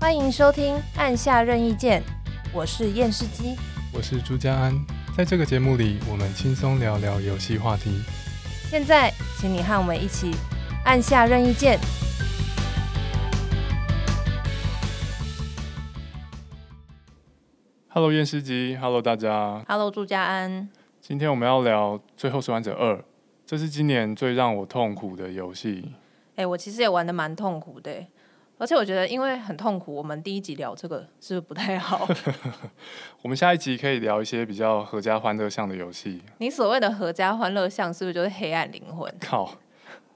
欢迎收听《按下任意键》，我是验视机，我是朱家安。在这个节目里，我们轻松聊聊游戏话题。现在，请你和我们一起按下任意键。Hello，验视机，Hello，大家，Hello，朱家安。今天我们要聊《最后生还者二》，这是今年最让我痛苦的游戏。哎、欸，我其实也玩的蛮痛苦的。而且我觉得，因为很痛苦，我们第一集聊这个是不是不太好？我们下一集可以聊一些比较合家欢乐向的游戏。你所谓的合家欢乐向，是不是就是黑暗灵魂？靠，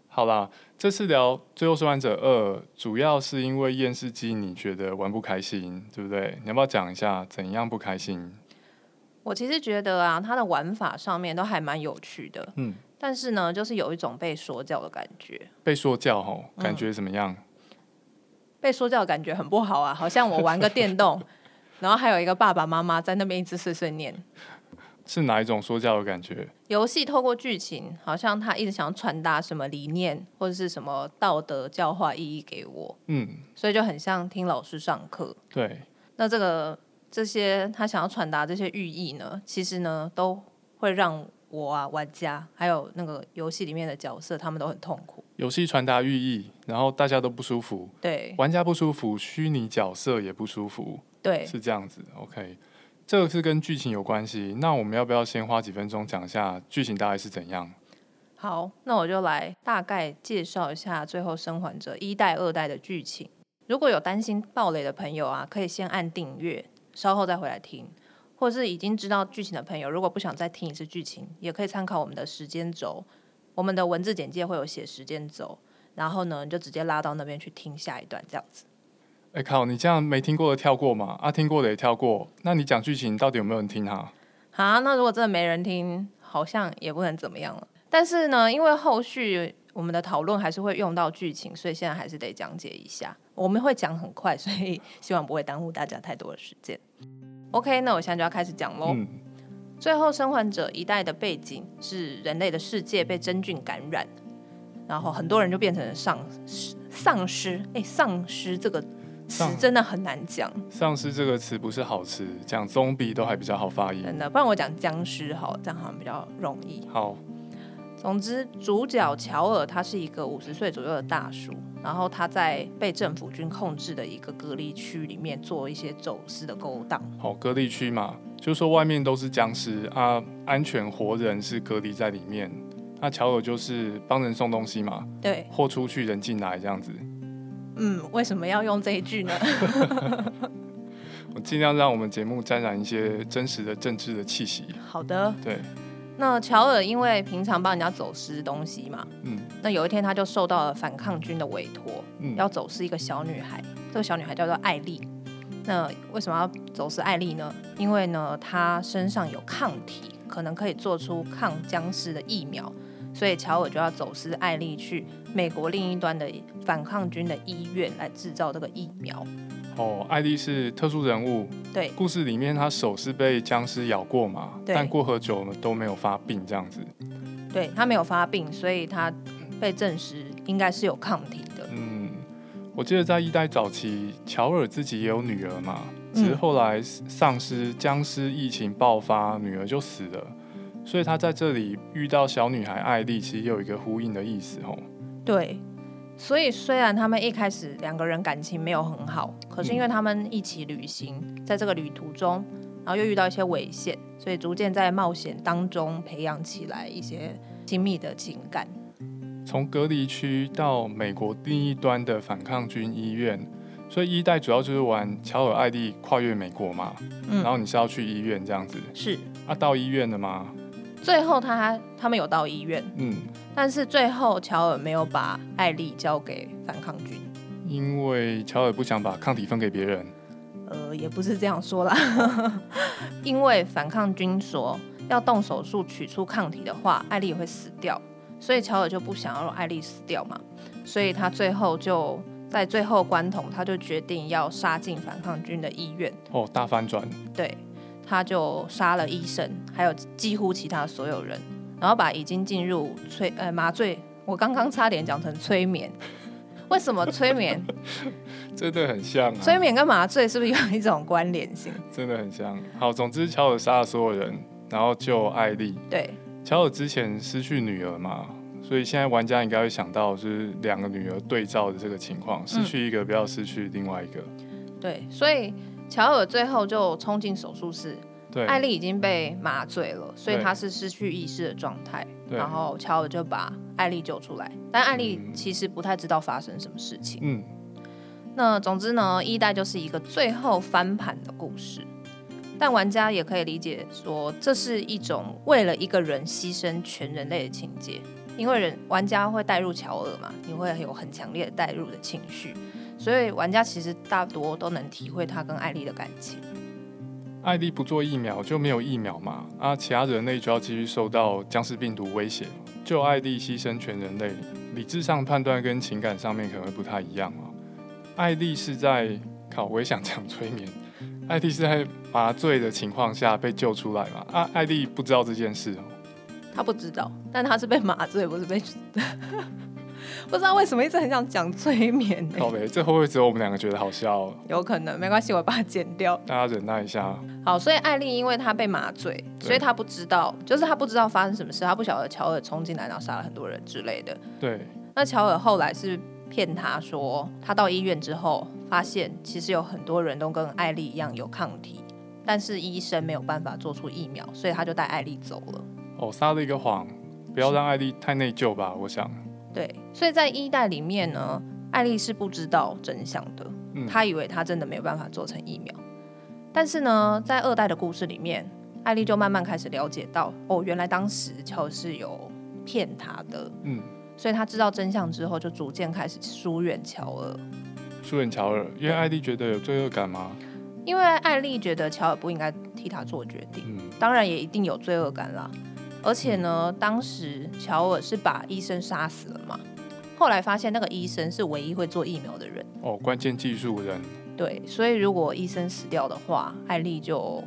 好啦，这次聊《最后生还者二》，主要是因为验尸机你觉得玩不开心，对不对？你要不要讲一下怎样不开心？我其实觉得啊，它的玩法上面都还蛮有趣的，嗯，但是呢，就是有一种被说教的感觉。被说教吼，感觉怎么样？嗯被说教的感觉很不好啊，好像我玩个电动，然后还有一个爸爸妈妈在那边一直碎碎念。是哪一种说教的感觉？游戏透过剧情，好像他一直想要传达什么理念或者是什么道德教化意义给我。嗯，所以就很像听老师上课。对，那这个这些他想要传达这些寓意呢，其实呢都会让我啊玩家还有那个游戏里面的角色，他们都很痛苦。游戏传达寓意，然后大家都不舒服，对，玩家不舒服，虚拟角色也不舒服，对，是这样子。OK，这个是跟剧情有关系。那我们要不要先花几分钟讲一下剧情大概是怎样？好，那我就来大概介绍一下《最后生还者》一代、二代的剧情。如果有担心暴雷的朋友啊，可以先按订阅，稍后再回来听；或者是已经知道剧情的朋友，如果不想再听一次剧情，也可以参考我们的时间轴。我们的文字简介会有写时间轴，然后呢，你就直接拉到那边去听下一段这样子。哎、欸、靠，你这样没听过的跳过吗？啊，听过的也跳过。那你讲剧情到底有没有人听哈？好，那如果真的没人听，好像也不能怎么样了。但是呢，因为后续我们的讨论还是会用到剧情，所以现在还是得讲解一下。我们会讲很快，所以希望不会耽误大家太多的时间。OK，那我现在就要开始讲喽。嗯最后生还者一代的背景是人类的世界被真菌感染，然后很多人就变成了丧尸。丧尸，哎，丧尸这个词真的很难讲。丧尸这个词不是好词，讲 zombie 都还比较好发音。真的，不然我讲僵尸好，这样好像比较容易。好，总之主角乔尔他是一个五十岁左右的大叔，然后他在被政府军控制的一个隔离区里面做一些走私的勾当。好，隔离区嘛。就是说外面都是僵尸啊，安全活人是隔离在里面。那乔尔就是帮人送东西嘛，对，货出去人进来这样子。嗯，为什么要用这一句呢？我尽量让我们节目沾染一些真实的政治的气息。好的，对。那乔尔因为平常帮人家走私东西嘛，嗯，那有一天他就受到了反抗军的委托，嗯，要走私一个小女孩。这个小女孩叫做艾丽。那为什么要走私艾丽呢？因为呢，她身上有抗体，可能可以做出抗僵尸的疫苗，所以乔尔就要走私艾丽去美国另一端的反抗军的医院来制造这个疫苗。哦，艾丽是特殊人物，对，故事里面她手是被僵尸咬过嘛，但过很久了都没有发病这样子。对，她没有发病，所以她被证实应该是有抗体的。嗯。我记得在一代早期，乔尔自己也有女儿嘛，只是后来丧尸、僵尸疫情爆发，女儿就死了，所以他在这里遇到小女孩艾丽，其实有一个呼应的意思哦。对，所以虽然他们一开始两个人感情没有很好，可是因为他们一起旅行，在这个旅途中，然后又遇到一些危险，所以逐渐在冒险当中培养起来一些亲密的情感。从隔离区到美国另一端的反抗军医院，所以一代主要就是玩乔尔艾丽跨越美国嘛，嗯，然后你是要去医院这样子，是。啊，到医院了吗？最后他他们有到医院，嗯，但是最后乔尔没有把艾丽交给反抗军，因为乔尔不想把抗体分给别人，呃，也不是这样说啦，因为反抗军说要动手术取出抗体的话，艾丽也会死掉。所以乔尔就不想要让艾丽死掉嘛，所以他最后就在最后关头，他就决定要杀进反抗军的医院。哦，大反转。对，他就杀了医生，还有几乎其他所有人，然后把已经进入催呃麻醉，我刚刚差点讲成催眠。为什么催眠？真的很像啊。催眠跟麻醉是不是有一种关联性？真的很像。好，总之乔尔杀了所有人，然后救艾丽。对，乔尔之前失去女儿嘛，所以现在玩家应该会想到，就是两个女儿对照的这个情况，失去一个不要失去另外一个。对，所以乔尔最后就冲进手术室。对，艾丽已经被麻醉了，所以她是失去意识的状态。然后乔尔就把艾丽救出来，但艾丽其实不太知道发生什么事情。嗯，那总之呢，一代就是一个最后翻盘的故事，但玩家也可以理解说，这是一种为了一个人牺牲全人类的情节，因为人玩家会带入乔尔嘛，你会有很强烈的带入的情绪，所以玩家其实大多都能体会他跟艾莉的感情。艾莉不做疫苗就没有疫苗嘛？啊，其他人类就要继续受到僵尸病毒威胁。救艾莉牺牲全人类，理智上判断跟情感上面可能会不太一样啊。艾莉是在靠，我也想讲催眠。艾莉是在麻醉的情况下被救出来嘛？啊，艾莉不知道这件事哦。他不知道，但他是被麻醉，不是被。不知道为什么一直很想讲催眠呢？好呗，这会不会只有我们两个觉得好笑？有可能，没关系，我把它剪掉。大家忍耐一下。好，所以艾丽因为她被麻醉，所以她不知道，就是她不知道发生什么事，她不晓得乔尔冲进来然后杀了很多人之类的。对。那乔尔后来是骗他说，他到医院之后发现，其实有很多人都跟艾丽一样有抗体，但是医生没有办法做出疫苗，所以他就带艾丽走了。哦，撒了一个谎，不要让艾丽太内疚吧，我想。对，所以在一代里面呢，艾丽是不知道真相的，她、嗯、以为她真的没有办法做成疫苗。但是呢，在二代的故事里面，艾丽就慢慢开始了解到，哦，原来当时乔是有骗她的，嗯，所以他知道真相之后，就逐渐开始疏远乔尔。疏远乔尔，因为艾丽觉得有罪恶感吗？因为艾丽觉得乔尔不应该替他做决定，嗯、当然也一定有罪恶感啦。而且呢，当时乔尔是把医生杀死了嘛？后来发现那个医生是唯一会做疫苗的人哦，关键技术人。对，所以如果医生死掉的话，艾丽就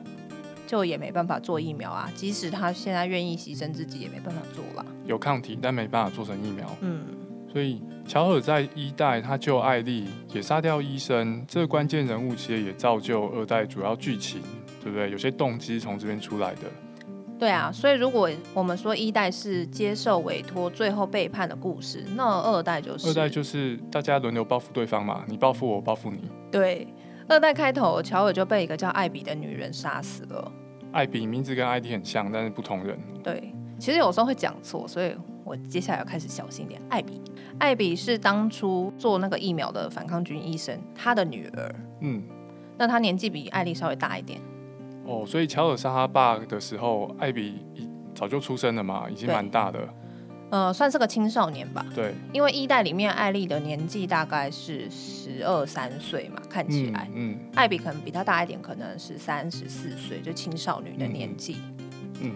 就也没办法做疫苗啊。即使他现在愿意牺牲自己，也没办法做了。有抗体，但没办法做成疫苗。嗯，所以乔尔在一代他救艾丽，也杀掉医生，这个关键人物其实也造就二代主要剧情，对不对？有些动机从这边出来的。对啊，所以如果我们说一代是接受委托，最后背叛的故事，那二代就是二代就是大家轮流报复对方嘛，你报复我我，报复你。对，二代开头乔尔就被一个叫艾比的女人杀死了。艾比名字跟艾迪很像，但是不同人。对，其实有时候会讲错，所以我接下来要开始小心点。艾比，艾比是当初做那个疫苗的反抗军医生，他的女儿。嗯，那他年纪比艾莉稍微大一点。哦，所以乔尔杀他爸的时候，艾比早就出生了嘛，已经蛮大的。呃，算是个青少年吧。对，因为一代里面艾丽的年纪大概是十二三岁嘛，看起来，嗯，嗯，艾比可能比她大一点，可能是三十四岁，就青少女的年纪。嗯，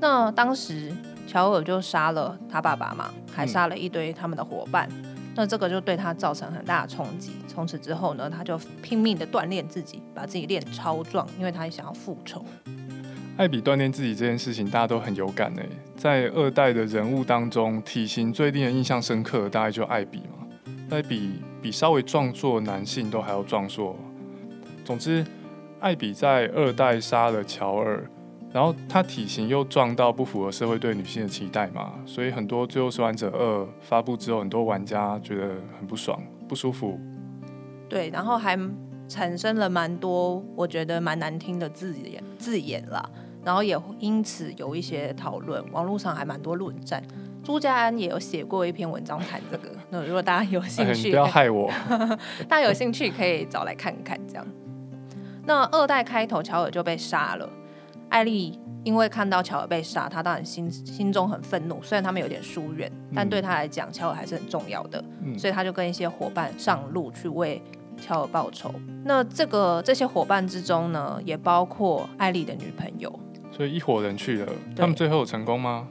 那当时乔尔就杀了他爸爸嘛，还杀了一堆他们的伙伴。嗯那这个就对他造成很大的冲击。从此之后呢，他就拼命的锻炼自己，把自己练超壮，因为他也想要复仇。艾比锻炼自己这件事情，大家都很有感诶。在二代的人物当中，体型最令人印象深刻的大概就艾比嘛。艾比比稍微壮硕男性都还要壮硕。总之，艾比在二代杀了乔尔。然后他体型又壮到不符合社会对女性的期待嘛，所以很多《最后生还者二》发布之后，很多玩家觉得很不爽、不舒服。对，然后还产生了蛮多我觉得蛮难听的字眼字眼啦，然后也因此有一些讨论，网络上还蛮多论战。朱家安也有写过一篇文章谈这个，那如果大家有兴趣，哎、不要害我，大家有兴趣可以找来看看这样。那二代开头乔尔就被杀了。艾丽因为看到乔尔被杀，她当然心心中很愤怒。虽然他们有点疏远，但对她来讲，乔尔还是很重要的。嗯、所以她就跟一些伙伴上路去为乔尔报仇。那这个这些伙伴之中呢，也包括艾丽的女朋友。所以一伙人去了，他们最后有成功吗？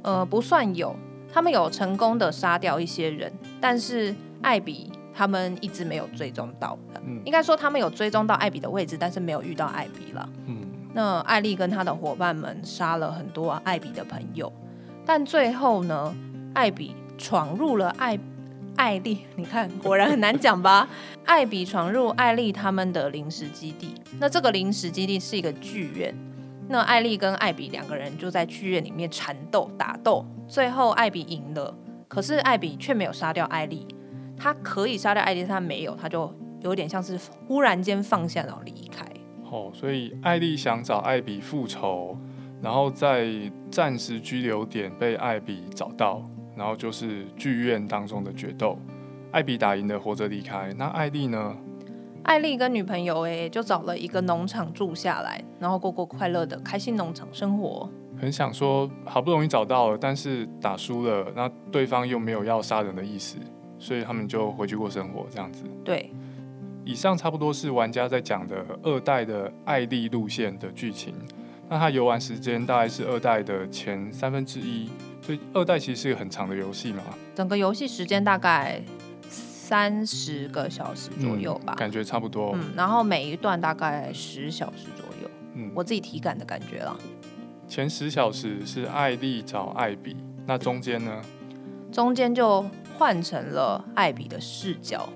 呃，不算有，他们有成功的杀掉一些人，但是艾比他们一直没有追踪到。嗯、应该说他们有追踪到艾比的位置，但是没有遇到艾比了。嗯。那艾丽跟他的伙伴们杀了很多艾比的朋友，但最后呢，艾比闯入了艾艾丽，你看果然很难讲吧？艾比闯入艾丽他们的临时基地，那这个临时基地是一个剧院。那艾莉跟艾比两个人就在剧院里面缠斗打斗，最后艾比赢了，可是艾比却没有杀掉艾莉。他可以杀掉艾莉，他没有，他就有点像是忽然间放下然后离开。哦，所以艾莉想找艾比复仇，然后在暂时居留点被艾比找到，然后就是剧院当中的决斗，艾比打赢了，活着离开。那艾莉呢？艾丽跟女朋友哎，就找了一个农场住下来，然后过过快乐的开心农场生活。很想说，好不容易找到了，但是打输了，那对方又没有要杀人的意思，所以他们就回去过生活，这样子。对，以上差不多是玩家在讲的二代的艾丽路线的剧情。那他游玩时间大概是二代的前三分之一，所以二代其实是一个很长的游戏嘛。整个游戏时间大概三十个小时左右吧，嗯，感觉差不多。嗯，然后每一段大概十小时左右。嗯，我自己体感的感觉啦。前十小时是艾丽找艾比，那中间呢？中间就换成了艾比的视角。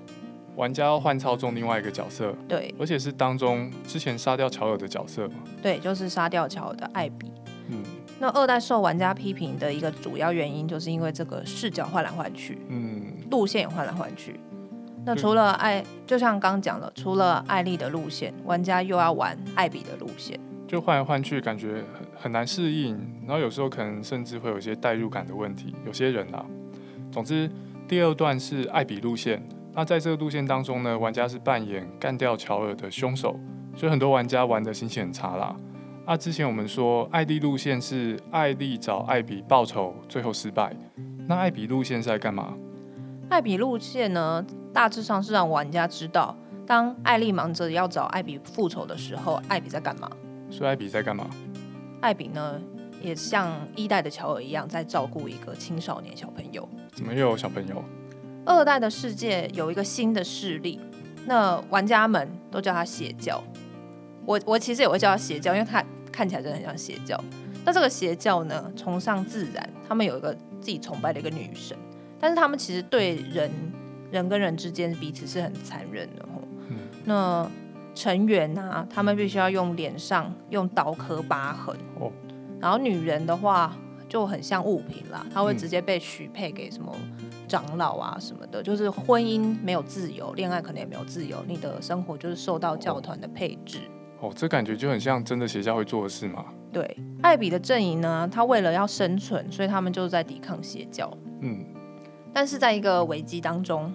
玩家要换操纵另外一个角色，对，而且是当中之前杀掉乔尔的角色嘛？对，就是杀掉乔尔的艾比。嗯，那二代受玩家批评的一个主要原因，就是因为这个视角换来换去，嗯，路线也换来换去。那除了艾，就像刚讲了，除了艾丽的路线，玩家又要玩艾比的路线，就换来换去，感觉很很难适应。然后有时候可能甚至会有一些代入感的问题，有些人啊。总之，第二段是艾比路线。那在这个路线当中呢，玩家是扮演干掉乔尔的凶手，所以很多玩家玩的心情很差啦。啊，之前我们说艾丽路线是艾丽找艾比报仇，最后失败。那艾比路线是在干嘛？艾比路线呢，大致上是让玩家知道，当艾丽忙着要找艾比复仇的时候，艾比在干嘛？所以艾比在干嘛？艾比呢，也像一代的乔尔一样，在照顾一个青少年小朋友。怎么又有小朋友？二代的世界有一个新的势力，那玩家们都叫他邪教。我我其实也会叫他邪教，因为他看起来真的很像邪教。那这个邪教呢，崇尚自然，他们有一个自己崇拜的一个女神，但是他们其实对人人跟人之间彼此是很残忍的。嗯、那成员啊，他们必须要用脸上用刀刻疤痕。哦。然后女人的话就很像物品啦，她会直接被许配给什么？长老啊什么的，就是婚姻没有自由，恋爱可能也没有自由，你的生活就是受到教团的配置。哦，这感觉就很像真的邪教会做的事嘛。对，艾比的阵营呢，他为了要生存，所以他们就是在抵抗邪教。嗯，但是在一个危机当中，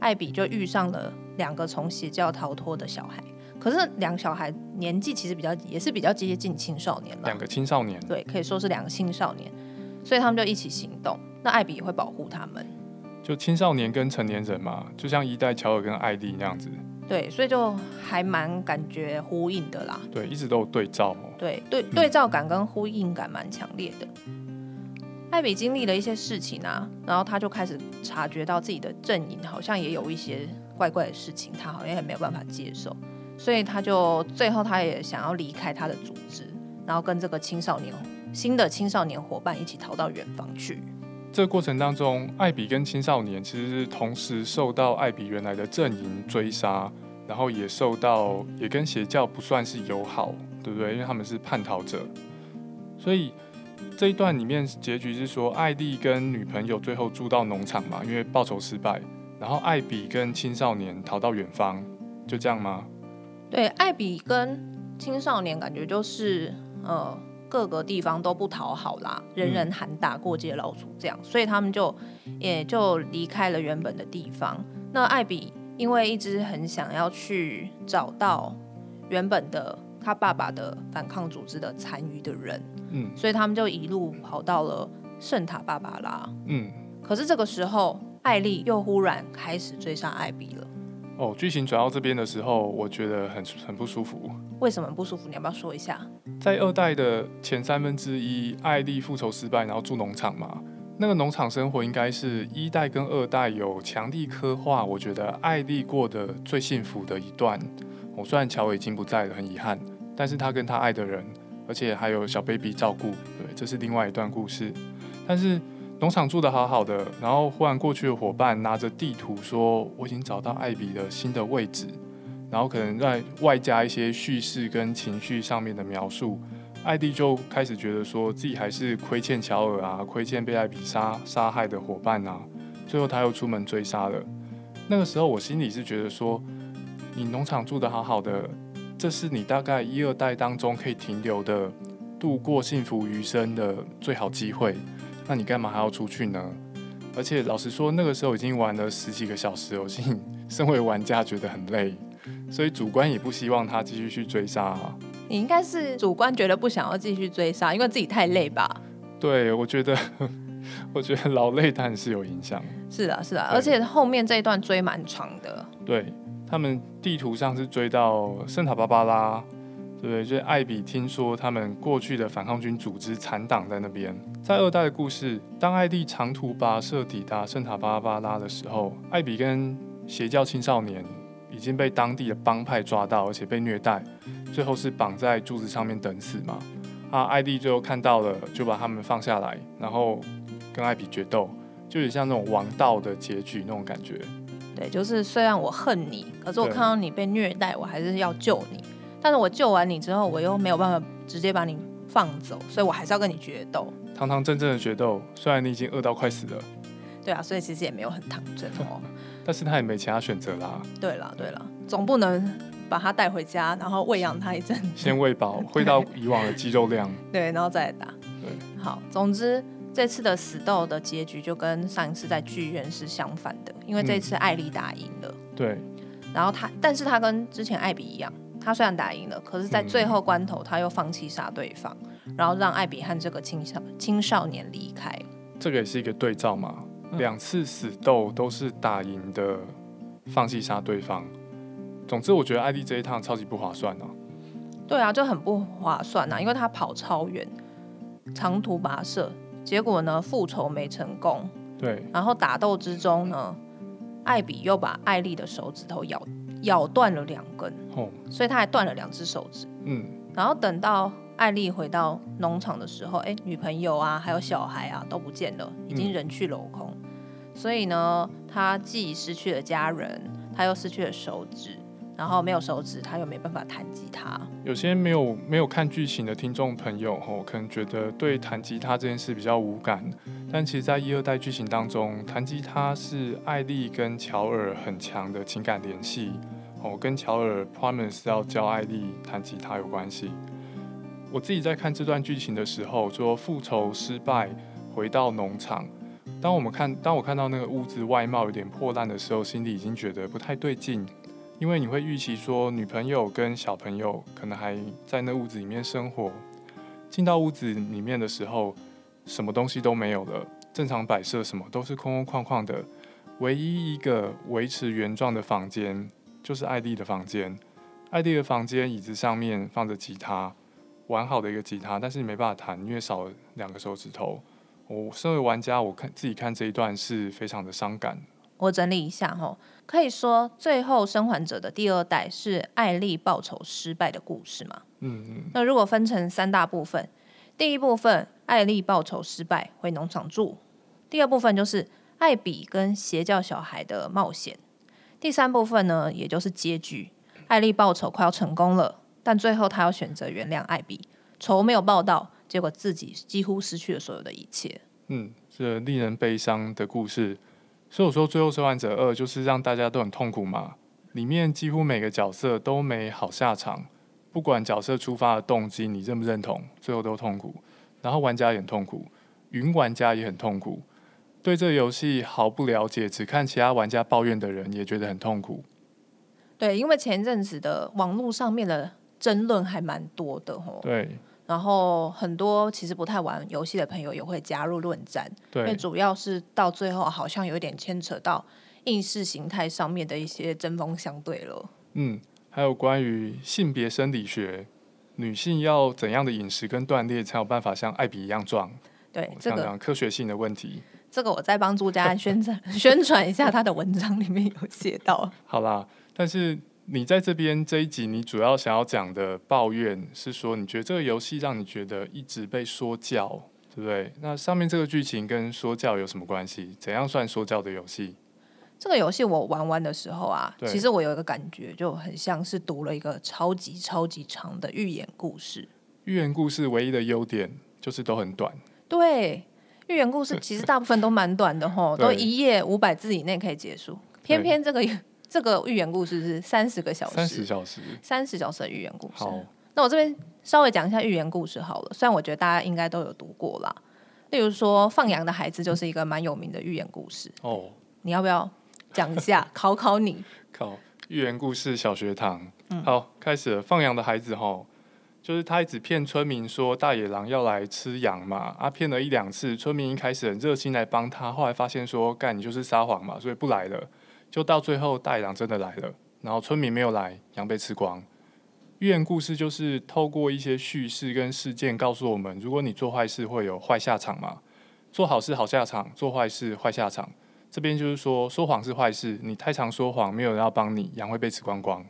艾比就遇上了两个从邪教逃脱的小孩。可是两个小孩年纪其实比较也是比较接近青少年了。两个青少年，对，可以说是两个青少年。所以他们就一起行动，那艾比也会保护他们。就青少年跟成年人嘛，就像一代乔尔跟艾莉那样子。对，所以就还蛮感觉呼应的啦。对，一直都有对照。对对，对照感跟呼应感蛮强烈的。艾比经历了一些事情啊，然后他就开始察觉到自己的阵营好像也有一些怪怪的事情，他好像也没有办法接受，所以他就最后他也想要离开他的组织，然后跟这个青少年。新的青少年伙伴一起逃到远方去。这个过程当中，艾比跟青少年其实是同时受到艾比原来的阵营追杀，然后也受到也跟邪教不算是友好，对不对？因为他们是叛逃者。所以这一段里面结局是说，艾莉跟女朋友最后住到农场嘛，因为报仇失败。然后艾比跟青少年逃到远方，就这样吗？对，艾比跟青少年感觉就是呃。各个地方都不讨好啦，人人喊打，过街老鼠这样，所以他们就也就离开了原本的地方。那艾比因为一直很想要去找到原本的他爸爸的反抗组织的残余的人，嗯，所以他们就一路跑到了圣塔芭芭拉，嗯。可是这个时候，艾丽又忽然开始追杀艾比了。哦，剧情转到这边的时候，我觉得很很不舒服。为什么不舒服？你要不要说一下？在二代的前三分之一，艾丽复仇失败，然后住农场嘛。那个农场生活应该是一代跟二代有强力刻画。我觉得艾丽过得最幸福的一段。我、虽然乔尔已经不在了，很遗憾，但是他跟他爱的人，而且还有小 baby 照顾，对，这是另外一段故事。但是农场住得好好的，然后忽然过去的伙伴拿着地图说：“我已经找到艾比的新的位置。”然后可能在外加一些叙事跟情绪上面的描述，艾迪就开始觉得说自己还是亏欠乔尔啊，亏欠被艾比杀杀害的伙伴啊。最后他又出门追杀了。那个时候我心里是觉得说：“你农场住得好好的，这是你大概一二代当中可以停留的、度过幸福余生的最好机会。”那你干嘛还要出去呢？而且老实说，那个时候已经玩了十几个小时游戏，身为玩家觉得很累，所以主观也不希望他继续去追杀啊。你应该是主观觉得不想要继续追杀，因为自己太累吧？对，我觉得，我觉得劳累当然是有影响。是啊，是啊，而且后面这一段追蛮长的。对，他们地图上是追到圣塔芭芭拉。对，就是艾比听说他们过去的反抗军组织残党在那边。在二代的故事，当艾莉长途跋涉抵达圣塔芭芭拉的时候，艾比跟邪教青少年已经被当地的帮派抓到，而且被虐待，最后是绑在柱子上面等死嘛。啊，艾莉最后看到了，就把他们放下来，然后跟艾比决斗，就有像那种王道的结局那种感觉。对，就是虽然我恨你，可是我看到你被虐待，我还是要救你。但是我救完你之后，我又没有办法直接把你放走，所以我还是要跟你决斗。堂堂正正的决斗，虽然你已经饿到快死了。对啊，所以其实也没有很堂正哦。但是他也没其他选择啦。对了对了，总不能把他带回家，然后喂养他一阵。先喂饱，喂到以往的肌肉量。对，然后再打。对，好，总之这次的死斗的结局就跟上一次在剧院是相反的，因为这次艾莉打赢了。嗯。对。然后他，但是他跟之前艾比一样。他虽然打赢了，可是，在最后关头，他又放弃杀对方，嗯，然后让艾比和这个青少青少年离开。这个也是一个对照嘛，两、嗯、次死斗都是打赢的，放弃杀对方。总之，我觉得艾莉这一趟超级不划算哦、啊。对啊，就很不划算啊，因为他跑超远，长途跋涉，结果呢，复仇没成功。对，然后打斗之中呢，艾比又把艾丽的手指头咬。咬断了两根，哦，所以他还断了两只手指。嗯，然后等到艾丽回到农场的时候，哎，女朋友啊，还有小孩啊都不见了，已经人去楼空。嗯。所以呢，他既失去了家人，他又失去了手指。然后没有手指，他又没办法弹吉他。有些没有没有看剧情的听众朋友，吼，可能觉得对弹吉他这件事比较无感。但其实，在一二代剧情当中，弹吉他是艾莉跟乔尔很强的情感联系。哦，跟乔尔 promise 要教艾莉弹吉他有关系。我自己在看这段剧情的时候，说复仇失败，回到农场。当我们看，当我看到那个屋子外貌有点破烂的时候，心里已经觉得不太对劲。因为你会预期说，女朋友跟小朋友可能还在那屋子里面生活，进到屋子里面的时候，什么东西都没有了，正常摆设什么都是空空旷旷的，唯一一个维持原状的房间就是艾莉的房间。艾莉的房间椅子上面放着吉他，完好的一个吉他，但是你没办法弹，因为少了两个手指头。我身为玩家，我看自己看这一段是非常的伤感。我整理一下哈，可以说最后生还者的第二代是艾丽报仇失败的故事嘛？嗯嗯。那如果分成三大部分，第一部分艾丽报仇失败回农场住，第二部分就是艾比跟邪教小孩的冒险，第三部分呢，也就是结局，艾丽报仇快要成功了，但最后他要选择原谅艾比，仇没有报到，结果自己几乎失去了所有的一切。嗯，这令人悲伤的故事。所以我说，最后生还者二就是让大家都很痛苦嘛。里面几乎每个角色都没好下场，不管角色出发的动机你认不认同，最后都痛苦。然后玩家也很痛苦，云玩家也很痛苦。对这游戏毫不了解，只看其他玩家抱怨的人也觉得很痛苦。对，因为前阵子的网络上面的争论还蛮多的吼。对。然后很多其实不太玩游戏的朋友也会加入论战，因为主要是到最后好像有点牵扯到意识形态上面的一些针锋相对了。嗯，还有关于性别生理学，女性要怎样的饮食跟锻炼才有办法像艾比一样壮？对，这个科学性的问题。这个我再帮朱家安宣传 宣传一下他的文章里面有写到。好啦，但是。你在这边这一集，你主要想要讲的抱怨是说，你觉得这个游戏让你觉得一直被说教，对不对？那上面这个剧情跟说教有什么关系？怎样算说教的游戏？这个游戏我玩完的时候啊，其实我有一个感觉，就很像是读了一个超级超级长的寓言故事。寓言故事唯一的优点就是都很短。对，寓言故事其实大部分都蛮短的吼，都一页五百字以内可以结束。偏偏这个这个寓言故事是三十个小时，三十小时，三十小时的寓言故事。好，那我这边稍微讲一下寓言故事好了，虽然我觉得大家应该都有读过啦。例如说，《放羊的孩子》就是一个蛮有名的寓言故事。哦，你要不要讲一下，考考你？考，寓言故事小学堂。嗯，好，开始了。放羊的孩子吼，就是他一直骗村民说大野狼要来吃羊嘛，啊，骗了一两次，村民一开始很热心来帮他，后来发现说干你就是撒谎嘛，所以不来了。就到最后大野狼真的来了，然后村民没有来，羊被吃光。寓言故事就是透过一些叙事跟事件告诉我们，如果你做坏事会有坏下场嘛，做好事好下场，做坏事坏下场。这边就是说，说谎是坏事，你太常说谎，没有人要帮你，羊会被吃光光。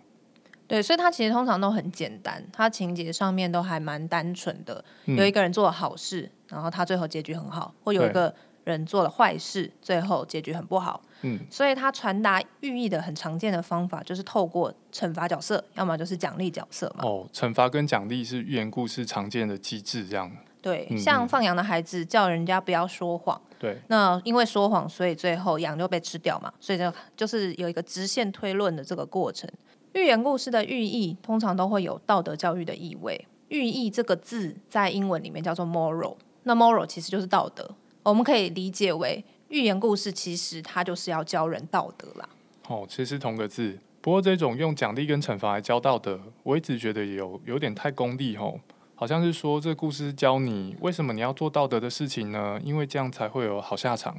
对，所以它其实通常都很简单，它情节上面都还蛮单纯的。嗯、有一个人做了好事，然后他最后结局很好；或有一个人做了坏事，最后结局很不好。嗯，所以他传达寓意的很常见的方法，就是透过惩罚角色，要么就是奖励角色嘛。哦，惩罚跟奖励是寓言故事常见的机制，这样。对，嗯、像放羊的孩子叫人家不要说谎。对。那因为说谎，所以最后羊就被吃掉嘛。所以就就是有一个直线推论的这个过程。寓言故事的寓意通常都会有道德教育的意味。寓意这个字在英文里面叫做 moral，那 moral 其实就是道德。我们可以理解为。寓言故事其实它就是要教人道德啦。哦，其实同个字，不过这种用奖励跟惩罚来教道德，我一直觉得有有点太功利吼，好像是说这故事教你为什么你要做道德的事情呢？因为这样才会有好下场。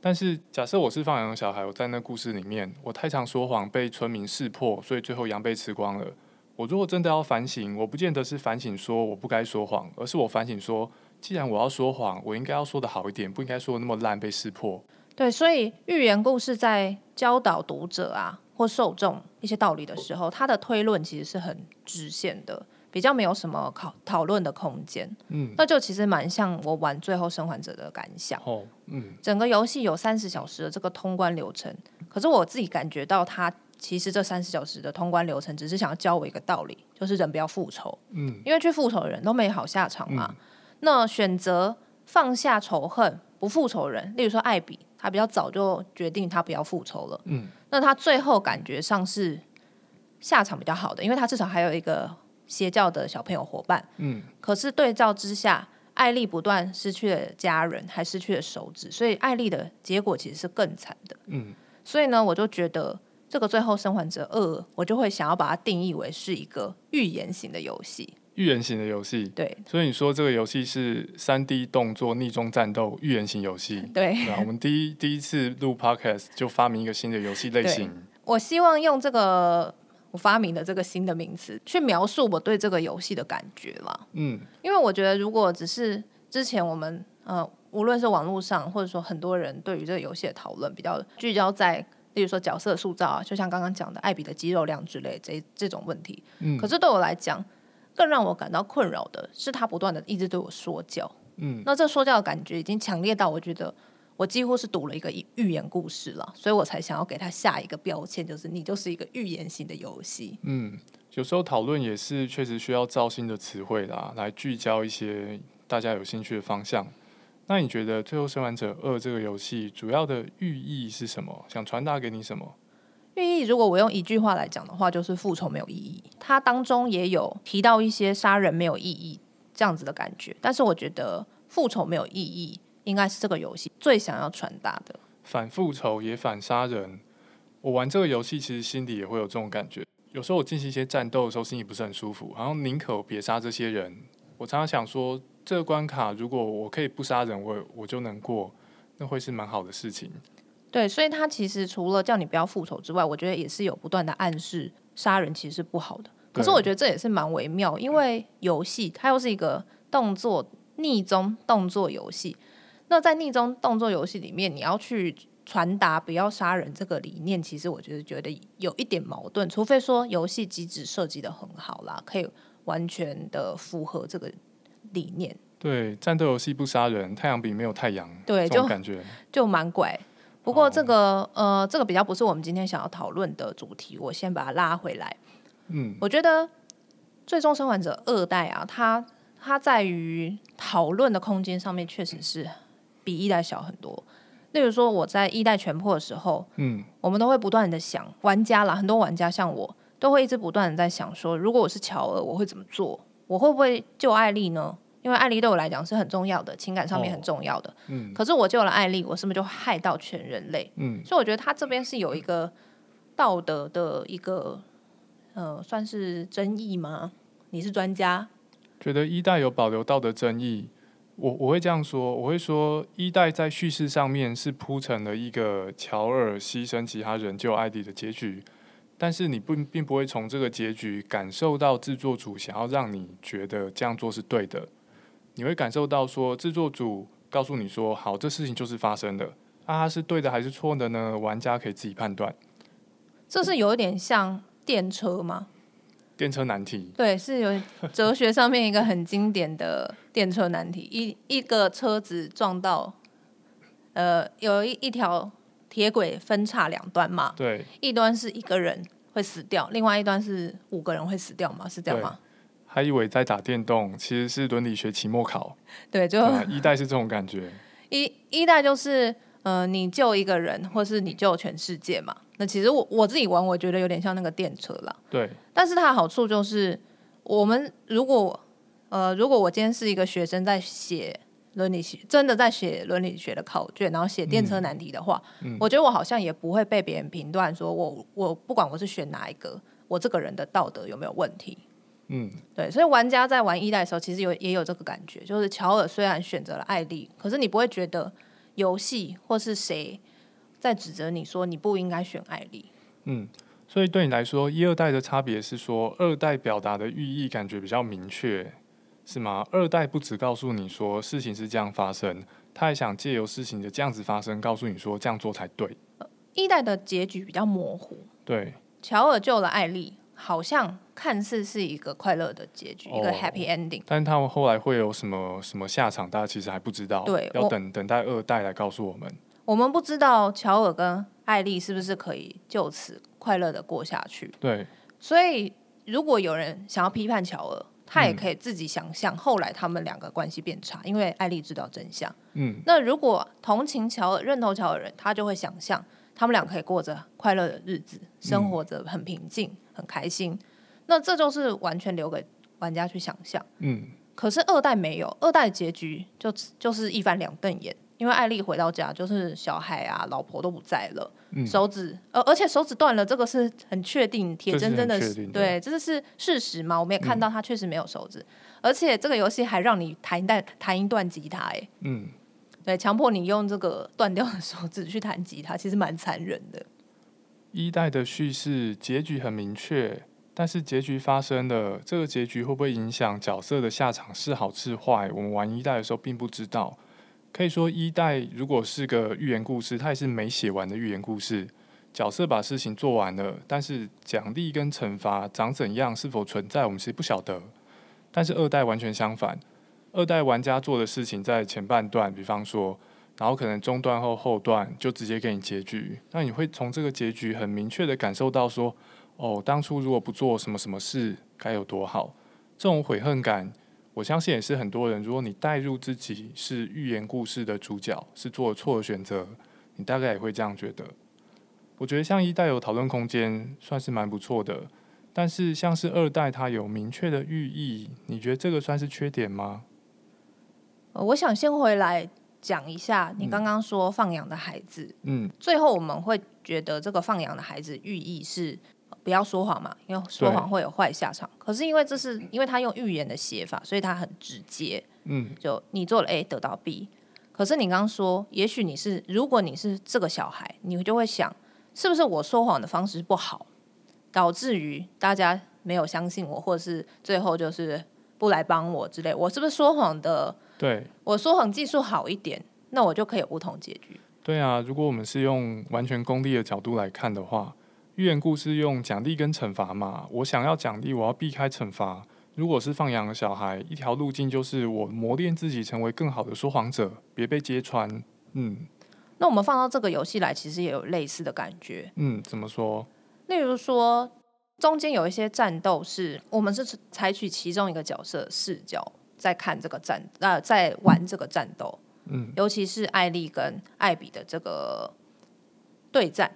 但是假设我是放羊的小孩，我在那故事里面，我太常说谎被村民识破，所以最后羊被吃光了。我如果真的要反省，我不见得是反省说我不该说谎，而是我反省说。既然我要说谎，我应该要说的好一点，不应该说的那么烂，被识破。对，所以寓言故事在教导读者啊或受众一些道理的时候，它的推论其实是很直线的，比较没有什么讨讨论的空间。嗯，那就其实蛮像我玩《最后生还者》的感想。哦，嗯，整个游戏有三十小时的这个通关流程，可是我自己感觉到，它其实这三十小时的通关流程只是想要教我一个道理，就是人不要复仇。嗯，因为去复仇的人都没好下场嘛。嗯那选择放下仇恨，不复仇人，例如说艾比，他比较早就决定他不要复仇了。嗯，那他最后感觉上是下场比较好的，因为他至少还有一个邪教的小朋友伙伴。嗯，可是对照之下，艾莉不断失去了家人，还失去了手指，所以艾莉的结果其实是更惨的。嗯，所以呢，我就觉得这个《最后生还者二》，我就会想要把它定义为是一个预言型的游戏。寓言型的游戏，对，所以你说这个游戏是三 D 动作逆中战斗预言型游戏，对，那啊，我们第一第一次录 Podcast 就发明一个新的游戏类型。我希望用这个我发明的这个新的名词去描述我对这个游戏的感觉啦。嗯，因为我觉得如果只是之前我们呃，无论是网络上或者说很多人对于这个游戏的讨论比较聚焦在，例如说角色塑造啊，就像刚刚讲的艾比的肌肉量之类这这种问题。嗯，可是对我来讲。更让我感到困扰的是，他不断的一直对我说教。嗯，那这说教的感觉已经强烈到我觉得我几乎是读了一个寓言故事了，所以我才想要给他下一个标签，就是你就是一个寓言型的游戏。嗯，有时候讨论也是确实需要造新的词汇啦，来聚焦一些大家有兴趣的方向。那你觉得《最后生还者二》这个游戏主要的寓意是什么？想传达给你什么？寓意，如果我用一句话来讲的话，就是复仇没有意义。它当中也有提到一些杀人没有意义这样子的感觉，但是我觉得复仇没有意义，应该是这个游戏最想要传达的。反复仇也反杀人。我玩这个游戏，其实心里也会有这种感觉。有时候我进行一些战斗的时候，心里不是很舒服，好像宁可别杀这些人。我常常想说，这个关卡如果我可以不杀人，我我就能过，那会是蛮好的事情。对，所以他其实除了叫你不要复仇之外，我觉得也是有不断的暗示杀人其实是不好的。可是我觉得这也是蛮微妙，因为游戏它又是一个动作逆中动作游戏。那在逆中动作游戏里面，你要去传达不要杀人这个理念，其实我觉得觉得有一点矛盾。除非说游戏机制设计的很好啦，可以完全的符合这个理念。对，战斗游戏不杀人，太阳饼没有太阳，对，这种感觉就蛮怪。不过这个呃，这个比较不是我们今天想要讨论的主题，我先把它拉回来。嗯，我觉得《最终生还者二代》啊，它它在于讨论的空间上面，确实是比一代小很多。例如说，我在一代全破的时候，嗯，我们都会不断的想，玩家啦，很多玩家像我，都会一直不断的在想说，如果我是乔尔，我会怎么做？我会不会救艾莉呢？因为艾莉对我来讲是很重要的，情感上面很重要的。哦、嗯。可是我救了艾莉，我是不是就害到全人类？嗯。所以我觉得他这边是有一个道德的一个呃，算是争议吗？你是专家？觉得一代有保留道德争议，我我会这样说，我会说一代在叙事上面是铺成了一个乔尔牺牲其他人救艾莉的结局，但是你不并不会从这个结局感受到制作组想要让你觉得这样做是对的。你会感受到说，制作组告诉你说，好，这事情就是发生的，啊，它是对的还是错的呢？玩家可以自己判断。这是有一点像电车吗？电车难题。对，是有哲学上面一个很经典的电车难题。一一个车子撞到，呃，有一一条铁轨分叉两端嘛。对。一端是一个人会死掉，另外一端是五个人会死掉吗？是这样吗？还以为在打电动，其实是伦理学期末考。对，就、嗯、一代是这种感觉。一一代就是，呃，你救一个人，或是你救全世界嘛。那其实我我自己玩，我觉得有点像那个电车啦。对。但是它的好处就是，我们如果，呃，如果我今天是一个学生在写伦理学，真的在写伦理学的考卷，然后写电车难题的话，嗯、我觉得我好像也不会被别人评断说我我不管我是选哪一个，我这个人的道德有没有问题。嗯，对，所以玩家在玩一代的时候，其实有也有这个感觉，就是乔尔虽然选择了艾丽，可是你不会觉得游戏或是谁在指责你说你不应该选艾丽。嗯，所以对你来说，一二代的差别是说，二代表达的寓意感觉比较明确，是吗？二代不只告诉你说事情是这样发生，他还想借由事情的这样子发生，告诉你说这样做才对。一代的结局比较模糊，对，乔尔救了艾莉。好像看似是一个快乐的结局，哦、一个 happy ending，但他们后来会有什么什么下场，大家其实还不知道。对，要等等待二代来告诉我们。我们不知道乔尔跟艾丽是不是可以就此快乐的过下去。对，所以如果有人想要批判乔尔，他也可以自己想象后来他们两个关系变差，嗯、因为艾丽知道真相。嗯，那如果同情乔尔、认同乔尔的人，他就会想象他们俩可以过着快乐的日子，生活着很平静。嗯很开心，那这就是完全留给玩家去想象。嗯，可是二代没有，二代结局就就是一翻两瞪眼，因为艾丽回到家，就是小孩啊、老婆都不在了，嗯、手指，呃而且手指断了，这个是很确定，铁铮铮的，对，这是事实嘛？我们也看到他确实没有手指，嗯、而且这个游戏还让你弹一弹弹一段吉他，哎，嗯，对，强迫你用这个断掉的手指去弹吉他，其实蛮残忍的。一代的叙事结局很明确，但是结局发生了，这个结局会不会影响角色的下场是好是坏？我们玩一代的时候并不知道。可以说一代如果是个寓言故事，它也是没写完的寓言故事。角色把事情做完了，但是奖励跟惩罚长怎样，是否存在，我们其实不晓得。但是二代完全相反，二代玩家做的事情在前半段，比方说。然后可能中段后后段就直接给你结局，那你会从这个结局很明确的感受到说，哦，当初如果不做什么什么事该有多好。这种悔恨感，我相信也是很多人，如果你带入自己是寓言故事的主角，是做了错的选择，你大概也会这样觉得。我觉得像一代有讨论空间，算是蛮不错的，但是像是二代它有明确的寓意，你觉得这个算是缺点吗？我想先回来。讲一下，你刚刚说放养的孩子，嗯，最后我们会觉得这个放养的孩子寓意是不要说谎嘛，因为说谎会有坏下场。可是因为这是因为他用寓言的写法，所以他很直接，嗯，就你做了 A 得到 B。可是你刚刚说，也许你是如果你是这个小孩，你就会想，是不是我说谎的方式不好，导致于大家没有相信我，或者是最后就是不来帮我之类，我是不是说谎的？对，我说谎技术好一点，那我就可以有不同结局。对啊，如果我们是用完全功利的角度来看的话，寓言故事用奖励跟惩罚嘛，我想要奖励，我要避开惩罚，如果是放养的小孩，一条路径就是我磨练自己成为更好的说谎者，别被揭穿。嗯，那我们放到这个游戏来，其实也有类似的感觉。嗯，怎么说？例如说，中间有一些战斗是我们是采取其中一个角色视角在看这个战，呃，在玩这个战斗。嗯，尤其是艾丽跟艾比的这个对战，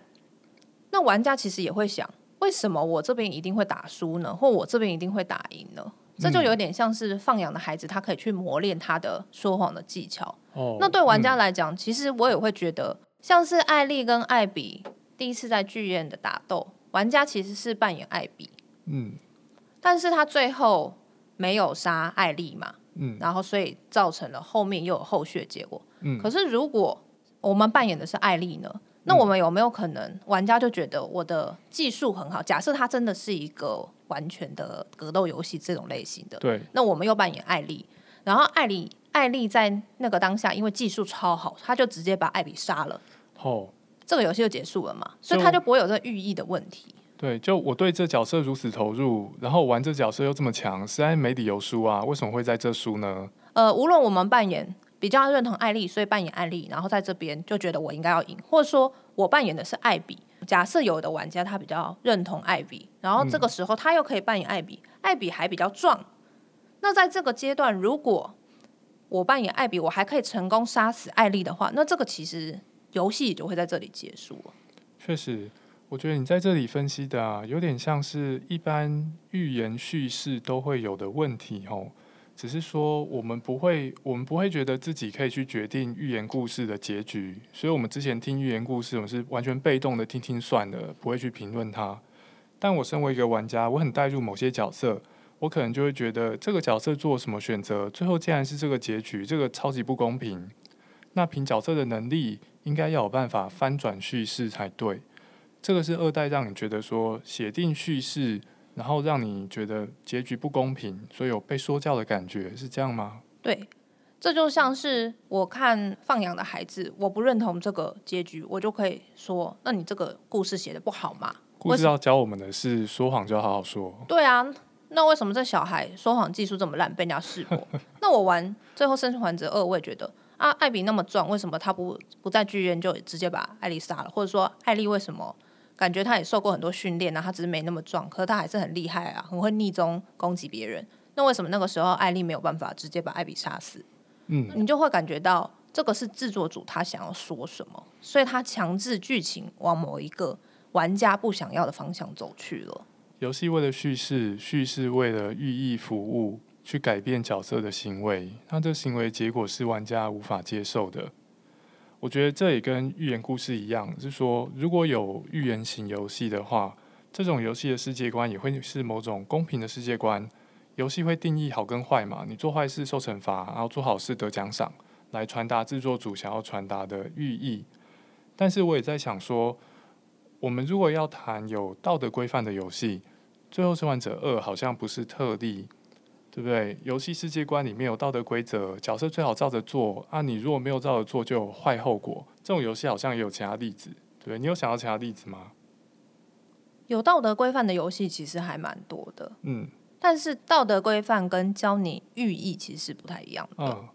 那玩家其实也会想，为什么我这边一定会打输呢？或我这边一定会打赢呢？这就有点像是放养的孩子，他可以去磨练他的说谎的技巧。哦，那对玩家来讲，嗯，其实我也会觉得，像是艾丽跟艾比第一次在剧院的打斗，玩家其实是扮演艾比，嗯，但是他最后没有杀艾丽嘛。嗯，然后所以造成了后面又有后续的结果。嗯，可是如果我们扮演的是艾丽呢？那我们有没有可能玩家就觉得我的技术很好？假设它真的是一个完全的格斗游戏这种类型的，对。那我们又扮演艾丽，然后艾丽艾丽在那个当下因为技术超好，他就直接把艾比杀了。哦，这个游戏就结束了嘛？所以他就不会有这个寓意的问题。对，就我对这角色如此投入，然后玩这角色又这么强，实在没理由输啊！为什么会在这输呢？呃，无论我们扮演比较认同艾丽，所以扮演艾丽，然后在这边就觉得我应该要赢，或者说我扮演的是艾比。假设有的玩家他比较认同艾比，然后这个时候他又可以扮演艾比，嗯、艾比还比较壮。那在这个阶段，如果我扮演艾比，我还可以成功杀死艾丽的话，那这个其实游戏就会在这里结束了。确实。我觉得你在这里分析的啊，有点像是一般寓言叙事都会有的问题哦。只是说我们不会，我们不会觉得自己可以去决定寓言故事的结局，所以我们之前听寓言故事，我们是完全被动的听听算了，不会去评论它。但我身为一个玩家，我很带入某些角色，我可能就会觉得这个角色做什么选择，最后竟然是这个结局，这个超级不公平。那凭角色的能力，应该要有办法翻转叙事才对。这个是二代让你觉得说写定叙事，然后让你觉得结局不公平，所以有被说教的感觉，是这样吗？对，这就像是我看放养的孩子，我不认同这个结局，我就可以说，那你这个故事写的不好嘛？故事要教我们的是说谎就要好好说。对啊，那为什么这小孩说谎技术这么烂，被人家识破？那我玩最后生还者二，我也觉得啊，艾比那么壮，为什么他不不在剧院就直接把艾丽杀了？或者说艾丽为什么？感觉他也受过很多训练，啊他只是没那么壮，可是他还是很厉害啊，很会逆中攻击别人。那为什么那个时候艾丽没有办法直接把艾比杀死？嗯，你就会感觉到这个是制作组他想要说什么，所以他强制剧情往某一个玩家不想要的方向走去了。游戏为了叙事，叙事为了寓意服务，去改变角色的行为，那这行为结果是玩家无法接受的。我觉得这也跟寓言故事一样，是说如果有寓言型游戏的话，这种游戏的世界观也会是某种公平的世界观。游戏会定义好跟坏嘛，你做坏事受惩罚，然后做好事得奖赏，来传达制作组想要传达的寓意。但是我也在想说，我们如果要谈有道德规范的游戏，《最后生还者二》好像不是特例。对不对？游戏世界观里面有道德规则，角色最好照着做啊！你如果没有照着做，就有坏后果。这种游戏好像也有其他例子，对，你有想到其他例子吗？有道德规范的游戏其实还蛮多的，嗯，但是道德规范跟教你寓意其实是不太一样的。嗯，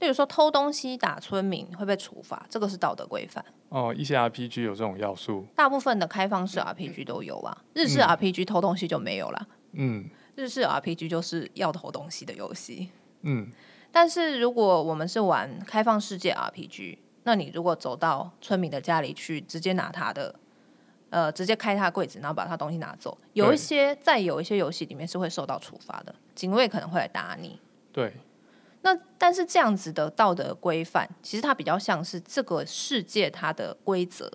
例如说偷东西打村民会被处罚，这个是道德规范。哦，一些 RPG 有这种要素，大部分的开放式 RPG 都有啊，日式 RPG 偷东西就没有了。嗯。日式 RPG 就是要偷东西的游戏，嗯，但是如果我们是玩开放世界 RPG，那你如果走到村民的家里去，直接拿他的，呃，直接开他柜子，然后把他东西拿走，有一些在有一些游戏里面是会受到处罚的，警卫可能会来打你。对，那但是这样子的道德规范，其实它比较像是这个世界它的规则，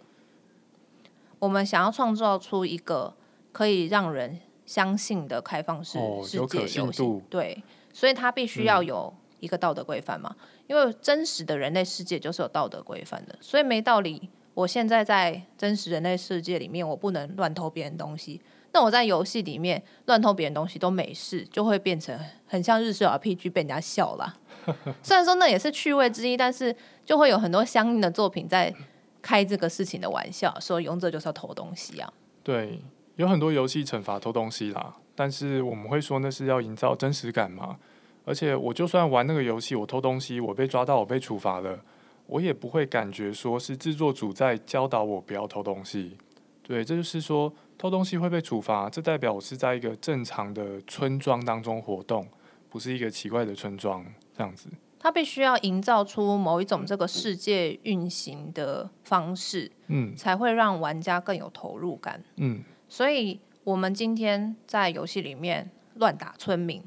我们想要创造出一个可以让人。相信的开放式世界游戏，哦，对，所以它必须要有一个道德规范嘛，嗯。因为真实的人类世界就是有道德规范的，所以没道理。我现在在真实人类世界里面，我不能乱偷别人东西。那我在游戏里面乱偷别人东西都没事，就会变成很像日式 RPG 被人家笑了。虽然说那也是趣味之一，但是就会有很多相应的作品在开这个事情的玩笑，说勇者就是要偷东西啊。对。有很多游戏惩罚偷东西啦，但是我们会说那是要营造真实感嘛。而且我就算玩那个游戏，我偷东西，我被抓到，我被处罚了，我也不会感觉说是制作组在教导我不要偷东西。对，这就是说偷东西会被处罚，这代表我是在一个正常的村庄当中活动，不是一个奇怪的村庄这样子。它必须要营造出某一种这个世界运行的方式，嗯，才会让玩家更有投入感，嗯。所以，我们今天在游戏里面乱打村民，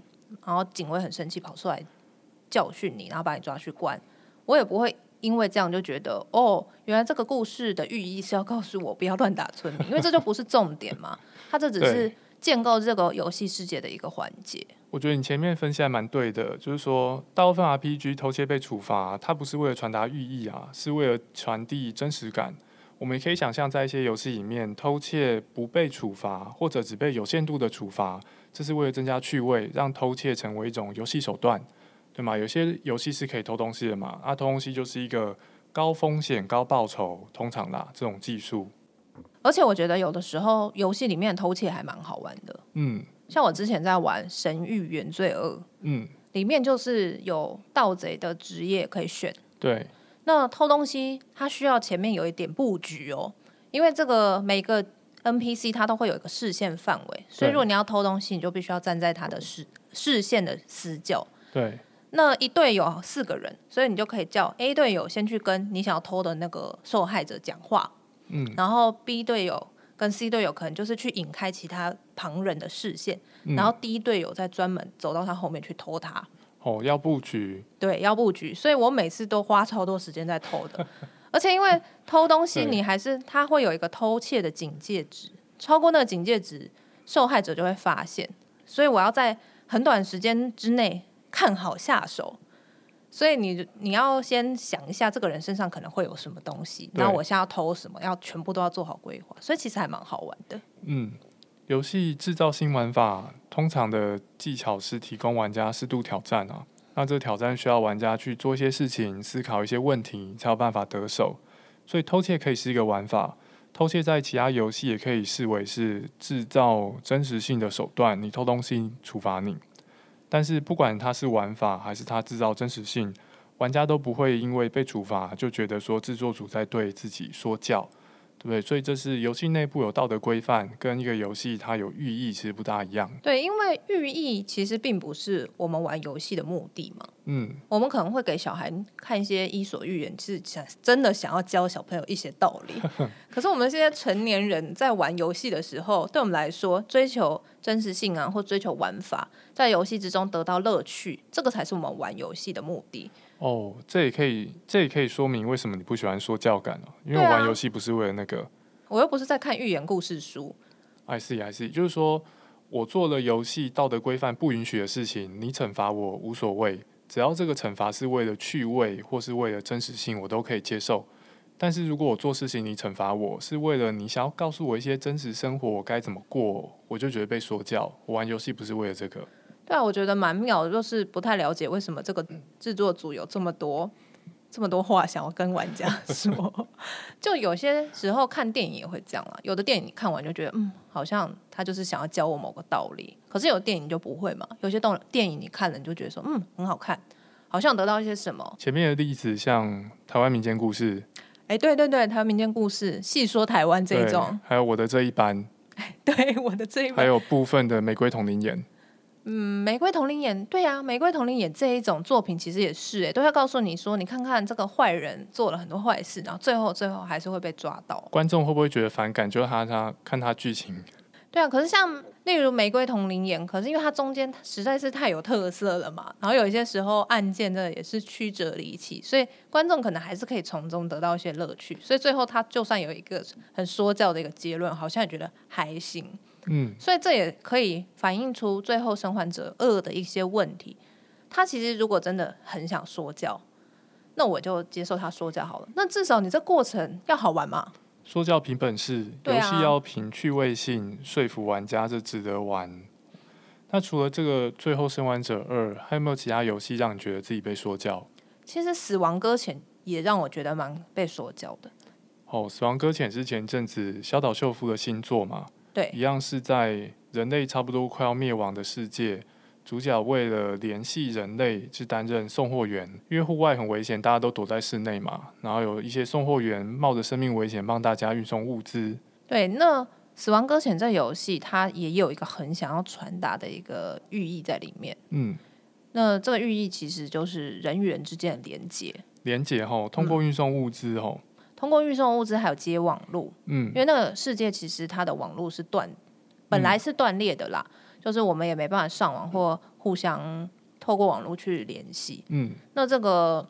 然后警卫很生气跑出来教训你，然后把你抓去关，我也不会因为这样就觉得哦，原来这个故事的寓意是要告诉我不要乱打村民，因为这就不是重点嘛。它这只是建构这个游戏世界的一个环节。我觉得你前面分析还蛮对的，就是说大部分 RPG 偷窃被处罚，它不是为了传达寓意啊，是为了传递真实感。我们也可以想象，在一些游戏里面，偷窃不被处罚，或者只被有限度的处罚，这是为了增加趣味，让偷窃成为一种游戏手段，对吗？有些游戏是可以偷东西的嘛，啊，偷东西就是一个高风险高报酬，通常啦这种技术。而且我觉得有的时候游戏里面偷窃还蛮好玩的，嗯。像我之前在玩《神域：原罪二》，嗯，里面就是有盗贼的职业可以选。对，那偷东西它需要前面有一点布局哦，因为这个每个 NPC 它都会有一个视线范围，所以如果你要偷东西，你就必须要站在它的视视线的死角。对，那一队有四个人，所以你就可以叫 A 队友先去跟你想要偷的那个受害者讲话，嗯，然后 B 队友。跟 C 队友可能就是去引开其他旁人的视线，嗯、然后 D 队友再专门走到他后面去偷他。哦，要布局。对，要布局，所以我每次都花超多时间在偷的。而且因为偷东西，你还是他会有一个偷窃的警戒值，超过那个警戒值，受害者就会发现。所以我要在很短时间之内看好下手。所以你你要先想一下，这个人身上可能会有什么东西，然后我现在要偷什么，要全部都要做好规划。所以其实还蛮好玩的。嗯，游戏制造新玩法，通常的技巧是提供玩家适度挑战啊。那这挑战需要玩家去做一些事情，思考一些问题，才有办法得手。所以偷窃可以是一个玩法，偷窃在其他游戏也可以视为是制造真实性的手段。你偷东西，处罚你。但是不管它是玩法还是它制造真实性，玩家都不会因为被处罚就觉得说制作组在对自己说教，对不对？所以这是游戏内部有道德规范，跟一个游戏它有寓意其实不大一样。对，因为寓意其实并不是我们玩游戏的目的嘛。嗯，我们可能会给小孩看一些伊索寓言，是想真的想要教小朋友一些道理。可是我们现在成年人在玩游戏的时候，对我们来说，追求真实性啊，或追求玩法，在游戏之中得到乐趣，这个才是我们玩游戏的目的。哦，这也可以，这也可以说明为什么你不喜欢说教感哦，因为我玩游戏不是为了那个。我又不是在看寓言故事书。I see, I see，就是说我做了游戏道德规范不允许的事情，你惩罚我无所谓，只要这个惩罚是为了趣味或是为了真实性，我都可以接受。但是如果我做事情，你惩罚我是为了你想要告诉我一些真实生活我该怎么过，我就觉得被说教。我玩游戏不是为了这个。对啊，我觉得蛮妙的，就是不太了解为什么这个制作组有这么多这么多话想要跟玩家 说。就有些时候看电影也会这样啊，有的电影你看完就觉得嗯，好像他就是想要教我某个道理。可是有电影就不会嘛，有些动电影你看了你就觉得说嗯，很好看，好像得到一些什么。前面的例子像台湾民间故事。哎，对对对，台湾民间故事，细说台湾这一种，还有我的这一班，对我的这一班，还有部分的玫瑰瞳铃眼，嗯，玫瑰瞳铃眼，对呀、啊，玫瑰瞳铃眼这一种作品其实也是，哎，都要告诉你说，你看看这个坏人做了很多坏事，然后最后最后还是会被抓到，观众会不会觉得反感？就他他看他剧情。对啊，可是像例如《玫瑰瞳铃演》，可是因为它中间实在是太有特色了嘛，然后有一些时候案件真的也是曲折离奇，所以观众可能还是可以从中得到一些乐趣。所以最后他就算有一个很说教的一个结论，好像也觉得还行。嗯，所以这也可以反映出最后《生还者二》的一些问题。他其实如果真的很想说教，那我就接受他说教好了。那至少你这过程要好玩嘛。说教凭本事，游戏要凭趣味性说服玩家，这值得玩。那除了这个《最后生还者二》，还有没有其他游戏让你觉得自己被说教？其实《死亡搁浅》也让我觉得蛮被说教的。哦，《死亡搁浅》是前阵子小岛秀夫的新作嘛？对，一样是在人类差不多快要灭亡的世界，主角为了联系人类，去担任送货员。因为户外很危险，大家都躲在室内嘛。然后有一些送货员冒着生命危险帮大家运送物资。对，那《死亡搁浅》这游戏，它也有一个很想要传达的一个寓意在里面。嗯，那这个寓意其实就是人与人之间的连接。连接吼，通过运送物资吼。嗯通过运送物资还有接网络，嗯，因为那个世界其实它的网络是断，本来是断裂的啦，嗯，就是我们也没办法上网或互相透过网络去联系，嗯，那这个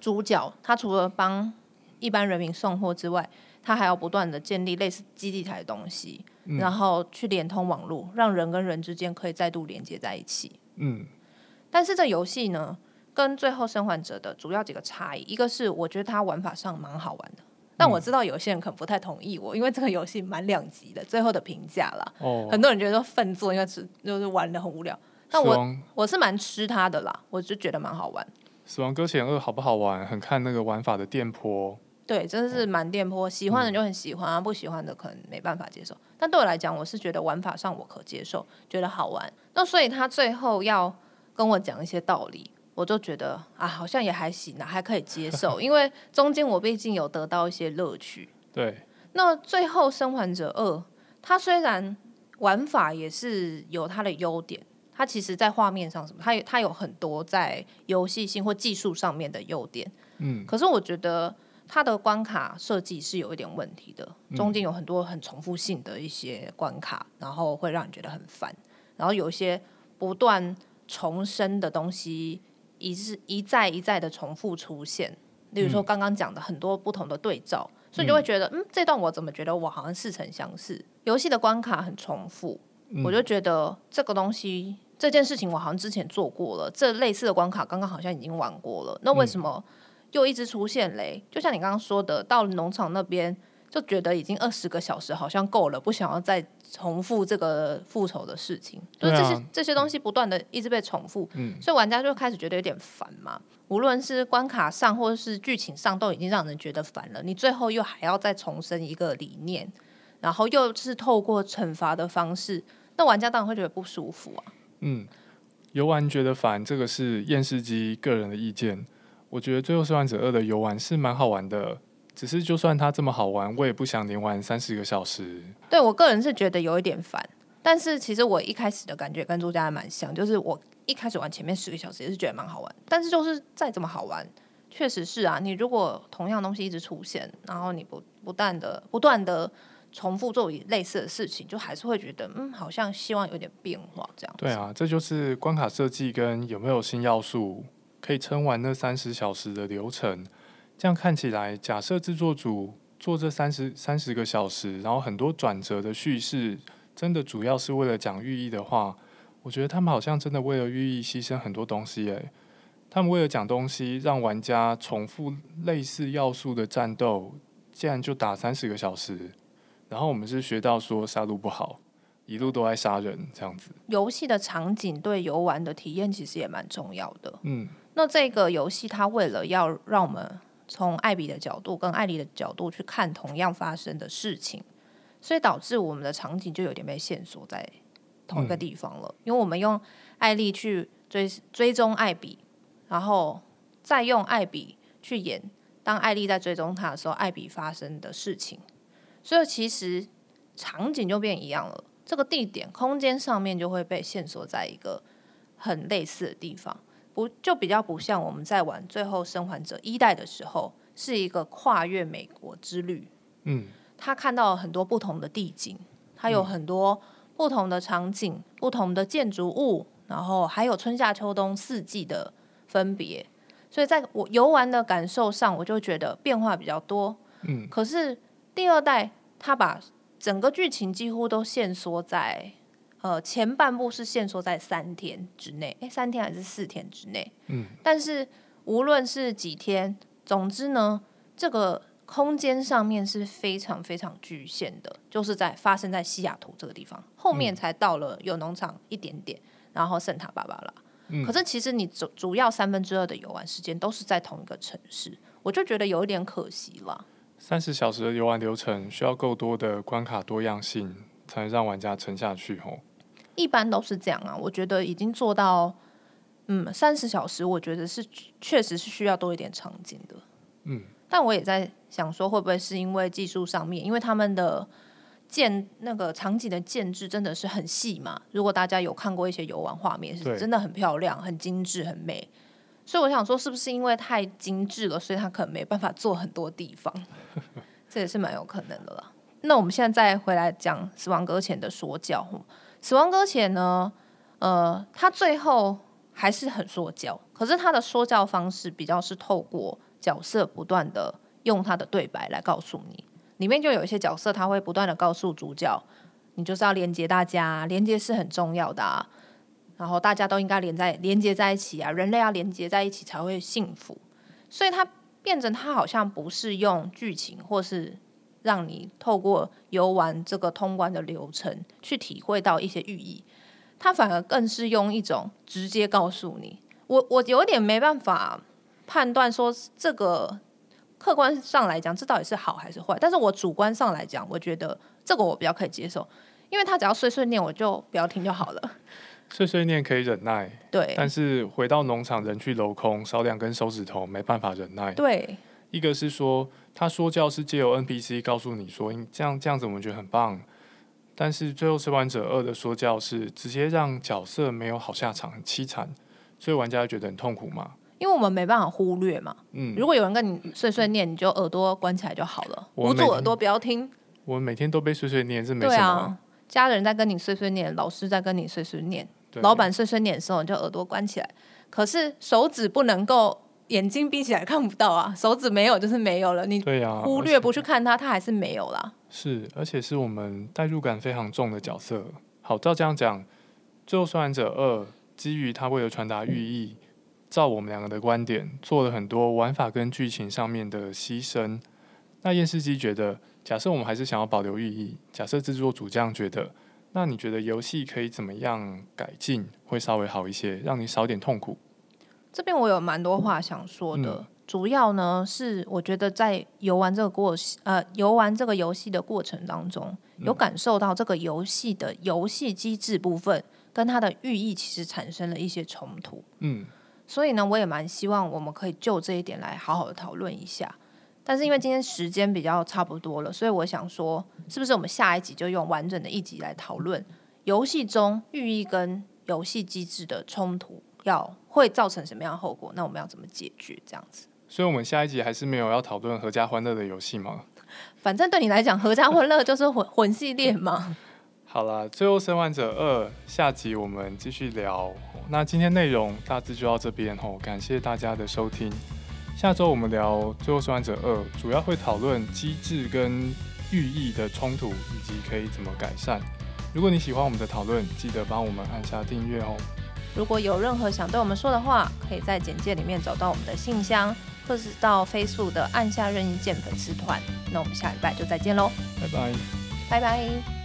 主角他除了帮一般人民送货之外，他还要不断的建立类似基地台的东西，嗯，然后去连通网络，让人跟人之间可以再度连接在一起，嗯，但是这游戏呢，跟最后生还者的主要几个差异，一个是我觉得它玩法上蛮好玩的，但我知道有些人可能不太同意我，因为这个游戏蛮两极的，最后的评价啦。哦，很多人觉得说粪作，因为是就是玩的很无聊，但我我是蛮吃它的啦，我就觉得蛮好玩。死亡搁浅二好不好玩，很看那个玩法的电波。对，真的是蛮电波，喜欢的就很喜欢啊，不喜欢的可能没办法接受。但对我来讲，我是觉得玩法上我可接受，觉得好玩。那所以他最后要跟我讲一些道理。我就觉得啊，好像也还行啊，还可以接受，因为中间我毕竟有得到一些乐趣。对。那最后《生还者二》，它虽然玩法也是有它的优点，它其实在画面上什么，它有它有很多在游戏性或技术上面的优点。嗯。可是我觉得它的关卡设计是有一点问题的，中间有很多很重复性的一些关卡，然后会让你觉得很烦，然后有一些不断重生的东西。一是一再一再的重复出现，例如说刚刚讲的很多不同的对照，嗯、所以你就会觉得，嗯，这段我怎么觉得我好像似曾相识？游戏的关卡很重复，嗯、我就觉得这个东西这件事情我好像之前做过了，这类似的关卡刚刚好像已经玩过了，那为什么又一直出现嘞？就像你刚刚说的，到了农场那边。就觉得已经二十个小时好像够了，不想要再重复这个复仇的事情。啊、就是这些这些东西不断的一直被重复，嗯，所以玩家就开始觉得有点烦嘛。无论是关卡上或者是剧情上，都已经让人觉得烦了。你最后又还要再重申一个理念，然后又是透过惩罚的方式，那玩家当然会觉得不舒服啊。嗯，游玩觉得烦，这个是厌世机个人的意见。我觉得《最后生还者二》的游玩是蛮好玩的。只是，就算它这么好玩，我也不想连玩三十个小时。对，我个人是觉得有一点烦，但是其实我一开始的感觉跟朱家还蛮像，就是我一开始玩前面十个小时也是觉得蛮好玩，但是就是再怎么好玩，确实是啊，你如果同样东西一直出现，然后你不不断的不断的重复做类似的事情，就还是会觉得嗯，好像希望有点变化这样。对啊，这就是关卡设计跟有没有新要素可以撑完那三十小时的流程。这样看起来，假设制作组做这三十三十个小时，然后很多转折的叙事，真的主要是为了讲寓意的话，我觉得他们好像真的为了寓意牺牲很多东西。诶，他们为了讲东西，让玩家重复类似要素的战斗，竟然就打三十个小时。然后我们是学到说杀戮不好，一路都在杀人这样子。游戏的场景对游玩的体验其实也蛮重要的。嗯，那这个游戏它为了要让我们从艾比的角度跟艾丽的角度去看同样发生的事情，所以导致我们的场景就有点被线索在同一个地方了。嗯、因为我们用艾丽去追追踪艾比，然后再用艾比去演当艾丽在追踪他的时候，艾比发生的事情。所以其实场景就变一样了，这个地点空间上面就会被线索在一个很类似的地方。不就比较不像我们在玩《最后生还者一代》的时候，是一个跨越美国之旅。嗯，他看到了很多不同的地景，他有很多不同的场景、嗯、不同的建筑物，然后还有春夏秋冬四季的分别。所以在我游玩的感受上，我就觉得变化比较多。嗯，可是第二代他把整个剧情几乎都限缩在。呃，前半部是限缩在三天之内，诶，三天还是四天之内？嗯，但是无论是几天，总之呢，这个空间上面是非常非常局限的，就是在发生在西雅图这个地方，后面才到了有农场一点点，然后圣塔芭芭拉。嗯，可是其实你主主要三分之二的游玩时间都是在同一个城市，我就觉得有一点可惜了。三十小时的游玩流程需要够多的关卡多样性。才能让玩家撑下去吼。一般都是这样啊，我觉得已经做到，嗯，三十小时，我觉得是确实是需要多一点场景的。嗯，但我也在想说，会不会是因为技术上面，因为他们的建那个场景的建制真的是很细嘛？如果大家有看过一些游玩画面，是真的很漂亮、很精致、很美。所以我想说，是不是因为太精致了，所以他可能没办法做很多地方？这也是蛮有可能的啦。那我们现在再回来讲《死亡搁浅》的说教。死亡搁浅呢，呃，他最后还是很说教，可是他的说教方式比较是透过角色不断的用他的对白来告诉你，里面就有一些角色他会不断的告诉主角，你就是要连接大家，连接是很重要的啊，然后大家都应该连在连接在一起啊，人类要连接在一起才会幸福，所以他变成他好像不是用剧情或是。让你透过游玩这个通关的流程去体会到一些寓意，他反而更是用一种直接告诉你。我我有点没办法判断说这个客观上来讲这到底是好还是坏，但是我主观上来讲，我觉得这个我比较可以接受，因为他只要碎碎念，我就不要听就好了。碎碎念可以忍耐，对，但是回到农场人去楼空少两根手指头没办法忍耐，对。一个是说，他说教是借由 NPC 告诉你说，这样这样子我们觉得很棒。但是最后生还者二的说教是直接让角色没有好下场，很凄惨，所以玩家觉得很痛苦嘛。因为我们没办法忽略嘛。嗯，如果有人跟你碎碎念，你就耳朵关起来就好了，捂住耳朵不要听。我们每天都被碎碎念是没什么。家人在跟你碎碎念，老师在跟你碎碎念，老板碎碎念的时候你就耳朵关起来。可是手指不能够。眼睛闭起来看不到啊，手指没有就是没有了。你对呀，忽略不去看它，它还是没有啦。是，而且是我们代入感非常重的角色。好，照这样讲，《最后生还者二》基于他为了传达寓意，照我们两个的观点，做了很多玩法跟剧情上面的牺牲。那验尸机觉得，假设我们还是想要保留寓意，假设制作组这样觉得，那你觉得游戏可以怎么样改进，会稍微好一些，让你少点痛苦？这边我有蛮多话想说的，嗯、主要呢是我觉得在游玩这个过呃游玩这个游戏的过程当中，有感受到这个游戏的游戏机制部分跟它的寓意其实产生了一些冲突。嗯，所以呢，我也蛮希望我们可以就这一点来好好的讨论一下。但是因为今天时间比较差不多了，所以我想说，是不是我们下一集就用完整的一集来讨论游戏中寓意跟游戏机制的冲突？要会造成什么样的后果？那我们要怎么解决？这样子，所以，我们下一集还是没有要讨论合家欢乐的游戏吗？反正对你来讲，合家欢乐就是魂魂系列嘛。好了，最后生还者二下集我们继续聊。那今天内容大致就到这边吼，感谢大家的收听。下周我们聊最后生还者二，主要会讨论机制跟寓意的冲突，以及可以怎么改善。如果你喜欢我们的讨论，记得帮我们按下订阅哦。如果有任何想对我们说的话，可以在简介里面找到我们的信箱，或是到 Facebook 的按下任意键粉丝团。那我们下礼拜就再见喽，拜拜，拜拜。